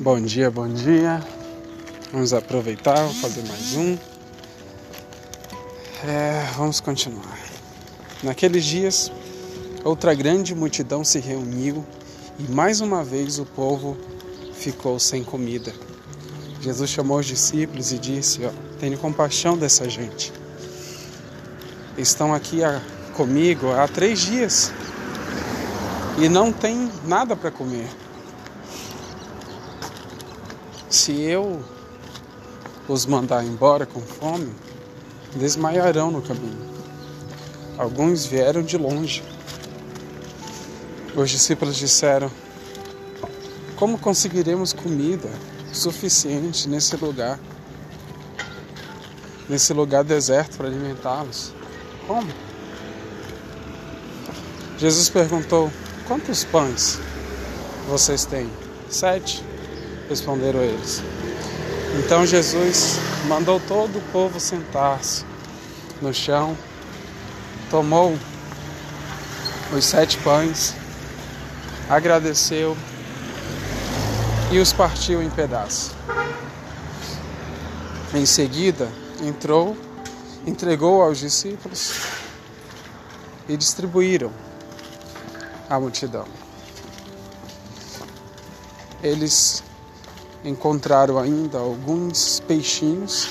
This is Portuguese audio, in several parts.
Bom dia, bom dia. Vamos aproveitar, vou fazer mais um. É, vamos continuar. Naqueles dias, outra grande multidão se reuniu e mais uma vez o povo ficou sem comida. Jesus chamou os discípulos e disse: ó, Tenho compaixão dessa gente. Estão aqui a, comigo há três dias e não tem nada para comer. Se eu os mandar embora com fome, desmaiarão no caminho. Alguns vieram de longe. Os discípulos disseram: Como conseguiremos comida suficiente nesse lugar? Nesse lugar deserto para alimentá-los? Como? Jesus perguntou: Quantos pães vocês têm? Sete responderam eles. Então Jesus mandou todo o povo sentar-se no chão, tomou os sete pães, agradeceu e os partiu em pedaços. Em seguida, entrou, entregou aos discípulos e distribuíram à multidão. Eles encontraram ainda alguns peixinhos,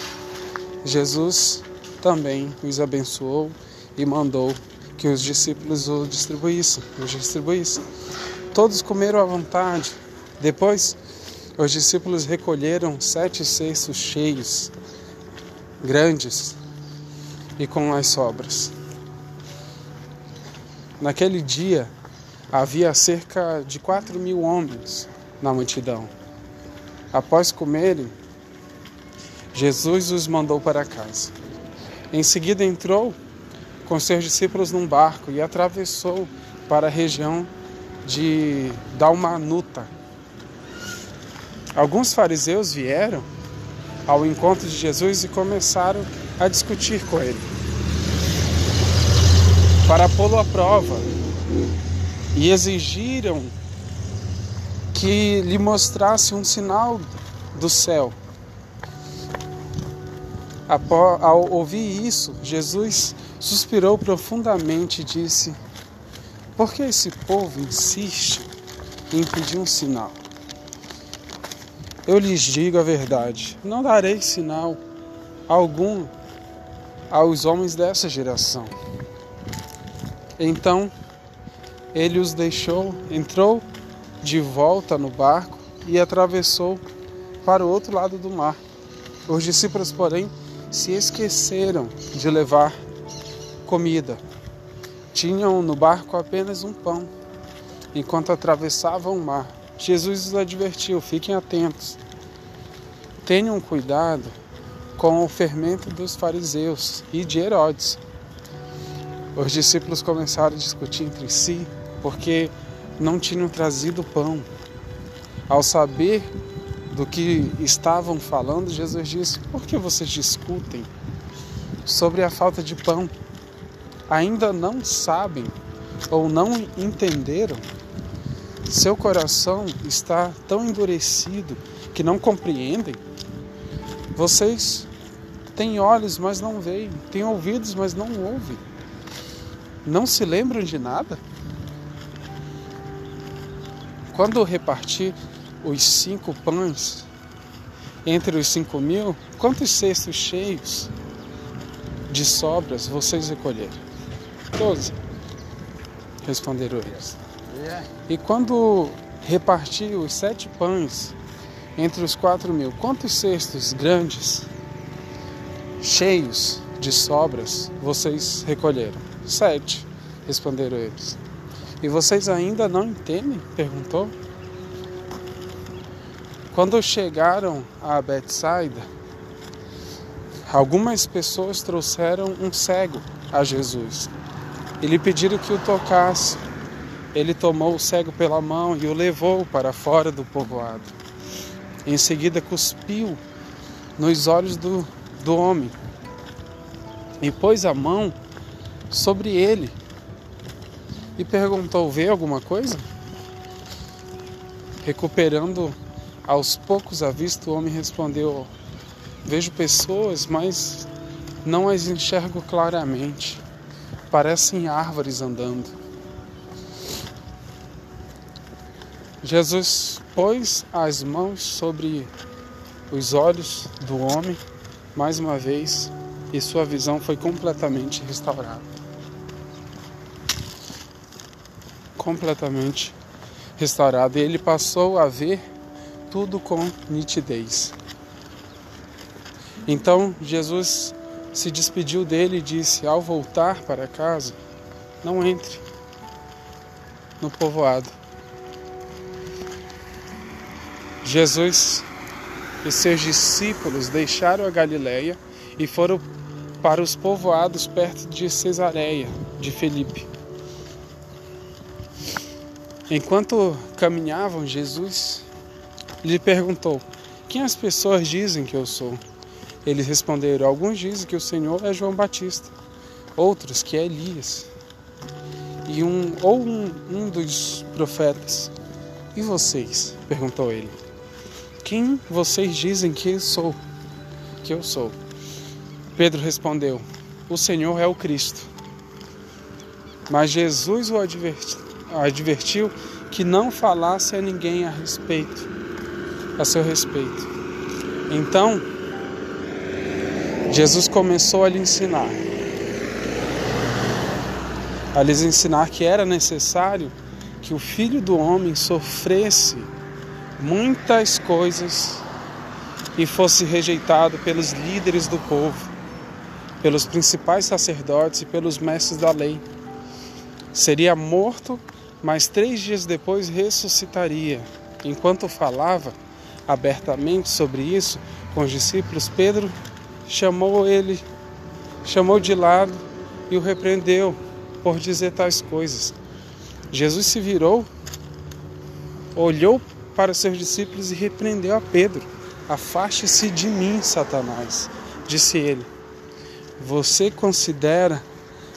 Jesus também os abençoou e mandou que os discípulos o distribuíssem, os distribuíssem. Todos comeram à vontade. Depois, os discípulos recolheram sete cestos cheios, grandes, e com as sobras. Naquele dia, havia cerca de quatro mil homens na multidão. Após comerem, Jesus os mandou para casa. Em seguida entrou com seus discípulos num barco e atravessou para a região de Dalmanuta. Alguns fariseus vieram ao encontro de Jesus e começaram a discutir com ele para pô-lo à prova e exigiram que lhe mostrasse um sinal do céu. Ao ouvir isso, Jesus suspirou profundamente e disse: Por que esse povo insiste em pedir um sinal? Eu lhes digo a verdade: não darei sinal algum aos homens dessa geração. Então ele os deixou, entrou de volta no barco e atravessou para o outro lado do mar. Os discípulos, porém, se esqueceram de levar comida. Tinham no barco apenas um pão. Enquanto atravessavam o mar, Jesus os advertiu: fiquem atentos. Tenham cuidado com o fermento dos fariseus e de Herodes. Os discípulos começaram a discutir entre si, porque não tinham trazido pão. Ao saber do que estavam falando, Jesus disse: Por que vocês discutem sobre a falta de pão? Ainda não sabem ou não entenderam? Seu coração está tão endurecido que não compreendem? Vocês têm olhos, mas não veem, têm ouvidos, mas não ouvem. Não se lembram de nada? Quando reparti os cinco pães entre os cinco mil, quantos cestos cheios de sobras vocês recolheram? Doze. Responderam eles. E quando reparti os sete pães entre os quatro mil, quantos cestos grandes, cheios de sobras, vocês recolheram? Sete, responderam eles. E vocês ainda não entendem? perguntou. Quando chegaram a Betsaida, algumas pessoas trouxeram um cego a Jesus e lhe pediram que o tocasse. Ele tomou o cego pela mão e o levou para fora do povoado. Em seguida, cuspiu nos olhos do, do homem e pôs a mão sobre ele e perguntou: Vê alguma coisa? Recuperando Aos poucos à vista, o homem respondeu: Vejo pessoas, mas não as enxergo claramente. Parecem árvores andando. Jesus pôs as mãos sobre os olhos do homem mais uma vez e sua visão foi completamente restaurada. Completamente restaurada. E ele passou a ver tudo com nitidez. Então Jesus se despediu dele e disse: Ao voltar para casa, não entre no povoado. Jesus e seus discípulos deixaram a Galiléia e foram para os povoados perto de Cesareia de Felipe. Enquanto caminhavam, Jesus lhe perguntou: Quem as pessoas dizem que eu sou? Eles responderam: Alguns dizem que o Senhor é João Batista, outros que é Elias, e um ou um, um dos profetas. E vocês? perguntou ele. Quem vocês dizem que eu sou? Que eu sou? Pedro respondeu: O Senhor é o Cristo. Mas Jesus o advertiu, advertiu que não falasse a ninguém a respeito, a seu respeito. Então, Jesus começou a lhe ensinar, a lhes ensinar que era necessário que o Filho do Homem sofresse muitas coisas e fosse rejeitado pelos líderes do povo, pelos principais sacerdotes e pelos mestres da lei. Seria morto, mas três dias depois ressuscitaria. Enquanto falava abertamente sobre isso com os discípulos, Pedro chamou ele, chamou de lado e o repreendeu por dizer tais coisas. Jesus se virou, olhou para os seus discípulos e repreendeu a Pedro: Afaste-se de mim, Satanás, disse ele. Você considera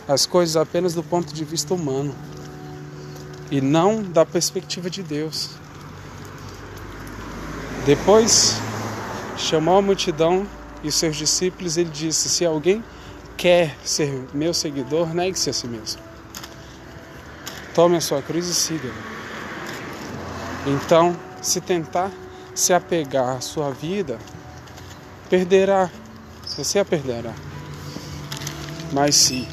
as coisas apenas do ponto de vista humano e não da perspectiva de Deus. Depois chamou a multidão e seus discípulos, ele disse: Se alguém quer ser meu seguidor, negue-se a si mesmo. Tome a sua cruz e siga. Então, se tentar se apegar à sua vida, perderá. Você a perderá. Mas se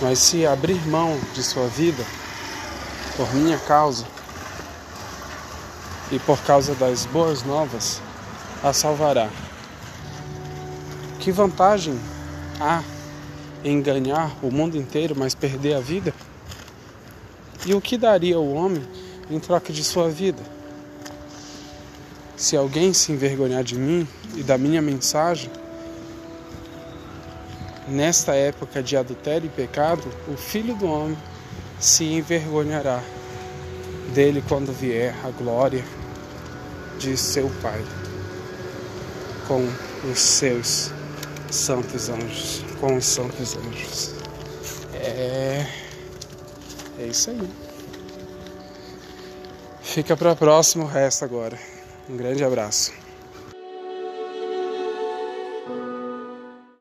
mas se abrir mão de sua vida por minha causa e por causa das boas novas, a salvará. Que vantagem há em ganhar o mundo inteiro, mas perder a vida? E o que daria o homem em troca de sua vida? Se alguém se envergonhar de mim e da minha mensagem, nesta época de adultério e pecado, o filho do homem se envergonhará dele quando vier a glória de seu Pai com os seus santos anjos, com os santos anjos. É é isso aí. Fica para o próximo resto agora. Um grande abraço.